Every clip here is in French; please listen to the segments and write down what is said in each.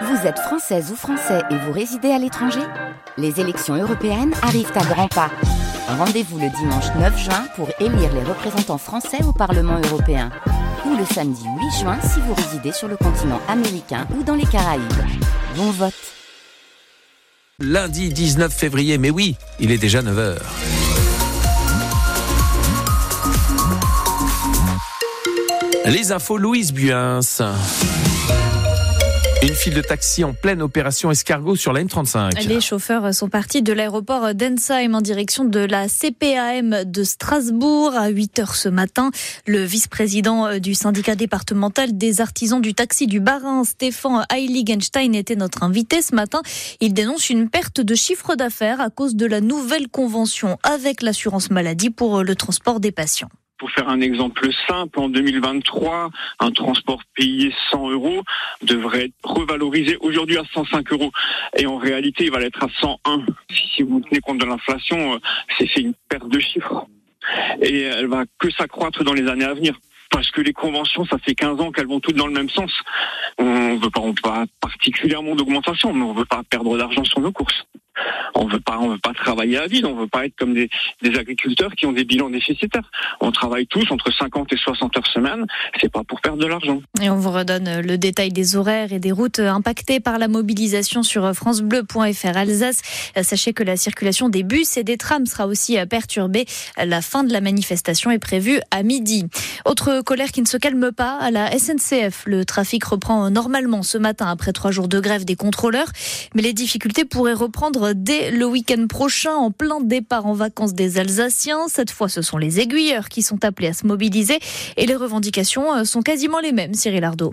Vous êtes française ou français et vous résidez à l'étranger Les élections européennes arrivent à grands pas. Rendez-vous le dimanche 9 juin pour élire les représentants français au Parlement européen. Ou le samedi 8 juin si vous résidez sur le continent américain ou dans les Caraïbes. Bon vote Lundi 19 février, mais oui, il est déjà 9h. Les infos Louise Buins. Une file de taxi en pleine opération escargot sur la M35. Les chauffeurs sont partis de l'aéroport d'Ensheim en direction de la CPAM de Strasbourg à 8 heures ce matin. Le vice-président du syndicat départemental des artisans du taxi du Barin, Stéphane Heiligenstein, était notre invité ce matin. Il dénonce une perte de chiffre d'affaires à cause de la nouvelle convention avec l'assurance maladie pour le transport des patients. Pour faire un exemple simple, en 2023, un transport payé 100 euros devrait être revalorisé aujourd'hui à 105 euros. Et en réalité, il va l'être à 101. Si vous tenez compte de l'inflation, euh, c'est une perte de chiffres. Et elle va que s'accroître dans les années à venir parce que les conventions, ça fait 15 ans qu'elles vont toutes dans le même sens. On veut pas, veut pas particulièrement d'augmentation, mais on veut pas perdre d'argent sur nos courses. On veut pas, on veut pas travailler à vide. On veut pas être comme des, agriculteurs qui ont des bilans déficitaires. On travaille tous entre 50 et 60 heures semaine. C'est pas pour perdre de l'argent. Et on vous redonne le détail des horaires et des routes impactées par la mobilisation sur francebleu.fr Alsace. Sachez que la circulation des bus et des trams sera aussi perturbée. La fin de la manifestation est prévue à midi. Autre colère qui ne se calme pas à la SNCF. Le trafic reprend normalement ce matin après trois jours de grève des contrôleurs, mais les difficultés pourraient reprendre dès le week-end prochain en plein départ en vacances des Alsaciens. Cette fois, ce sont les aiguilleurs qui sont appelés à se mobiliser et les revendications sont quasiment les mêmes, Cyril Ardo.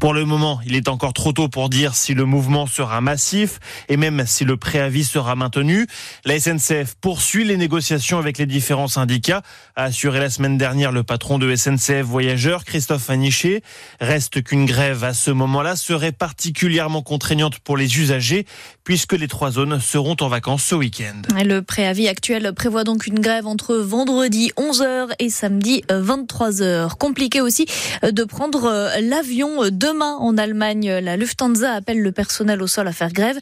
Pour le moment, il est encore trop tôt pour dire si le mouvement sera massif et même si le préavis sera maintenu. La SNCF poursuit les négociations avec les différents syndicats, a assuré la semaine dernière le patron de SNCF Voyageurs, Christophe Aniché. Reste qu'une grève à ce moment-là serait particulièrement contraignante pour les usagers puisque les trois zones seront en vacances ce week-end. Le préavis actuel prévoit donc une grève entre vendredi 11h et samedi 23h. Compliqué aussi de prendre l'avion demain en Allemagne. La Lufthansa appelle le personnel au sol à faire grève.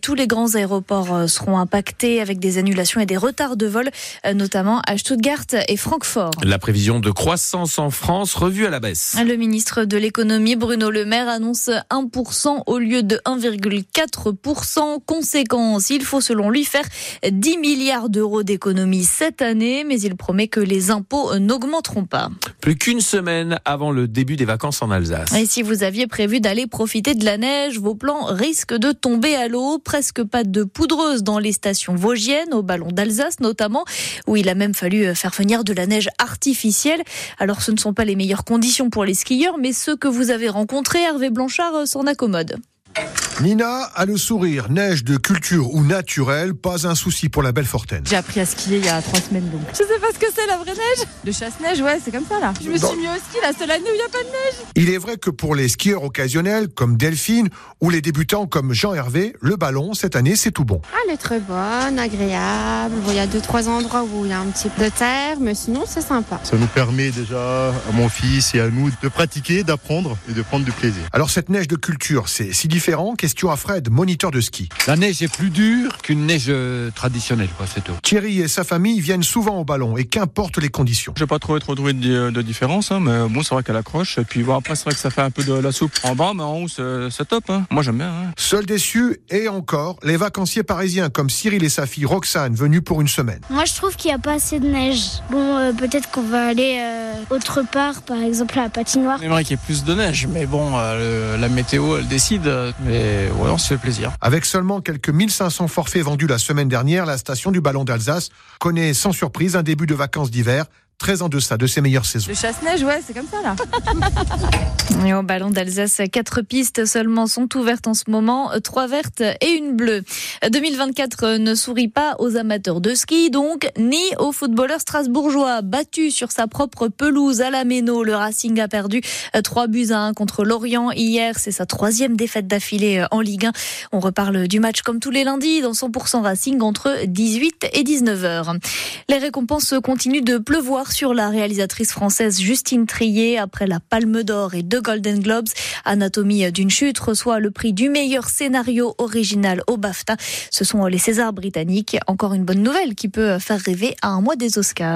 Tous les grands aéroports seront impactés avec des annulations et des retards de vol, notamment à Stuttgart et Francfort. La prévision de croissance en France revue à la baisse. Le ministre de l'économie Bruno Le Maire annonce 1% au lieu de 1,4%. Conséquence, il faut selon lui faire 10 milliards d'euros d'économies cette année, mais il promet que les impôts n'augmenteront pas. Plus qu'une semaine avant le début des vacances en Alsace. Et si vous aviez prévu d'aller profiter de la neige, vos plans risquent de tomber à l'eau. Presque pas de poudreuse dans les stations vosgiennes, au ballon d'Alsace notamment, où il a même fallu faire venir de la neige artificielle. Alors ce ne sont pas les meilleures conditions pour les skieurs, mais ceux que vous avez rencontrés, Hervé Blanchard s'en accommode. Nina a le sourire, neige de culture ou naturelle, pas un souci pour la belle Fortaine. J'ai appris à skier il y a trois semaines donc. Je sais pas ce que c'est la vraie neige. De chasse-neige, ouais, c'est comme ça là. Je me suis mis au ski la seule année où il n'y a pas de neige. Il est vrai que pour les skieurs occasionnels comme Delphine ou les débutants comme Jean-Hervé, le ballon cette année c'est tout bon. Ah, elle est très bonne, agréable. Bon, il y a deux trois endroits où il y a un petit peu de terre, mais sinon c'est sympa. Ça nous permet déjà à mon fils et à nous de pratiquer, d'apprendre et de prendre du plaisir. Alors cette neige de culture, c'est si différent Question à Fred, moniteur de ski. La neige est plus dure qu'une neige traditionnelle, quoi, c'est tout. Thierry et sa famille viennent souvent au ballon et qu'importe les conditions. Je n'ai pas trouvé trop de, de différence, hein, mais bon, c'est vrai qu'elle accroche. Et puis bon, après, c'est vrai que ça fait un peu de la soupe en bas, mais en haut, c'est top. Hein. Moi, j'aime bien. Hein. Seul déçu, et encore, les vacanciers parisiens comme Cyril et sa fille Roxane, venus pour une semaine. Moi, je trouve qu'il n'y a pas assez de neige. Bon, euh, peut-être qu'on va aller euh, autre part, par exemple à la patinoire. J'aimerais qu'il y ait plus de neige, mais bon, euh, le, la météo, elle décide. Mais ouais, on plaisir. Avec seulement quelques 1500 forfaits vendus la semaine dernière, la station du Ballon d'Alsace connaît sans surprise un début de vacances d'hiver très en deçà de ses meilleures saisons. Le chasse-neige, ouais, c'est comme ça là. Et au ballon d'Alsace, quatre pistes seulement sont ouvertes en ce moment, trois vertes et une bleue. 2024 ne sourit pas aux amateurs de ski, donc, ni aux footballeurs strasbourgeois. Battu sur sa propre pelouse à la Méno, le Racing a perdu 3 buts à 1 contre l'Orient hier. C'est sa troisième défaite d'affilée en Ligue 1. On reparle du match comme tous les lundis dans 100% Racing entre 18 et 19 heures. Les récompenses continuent de pleuvoir sur la réalisatrice française Justine Trier après la Palme d'Or et deux Golden Globes. Anatomie d'une chute reçoit le prix du meilleur scénario original au BAFTA. Ce sont les Césars britanniques. Encore une bonne nouvelle qui peut faire rêver à un mois des Oscars.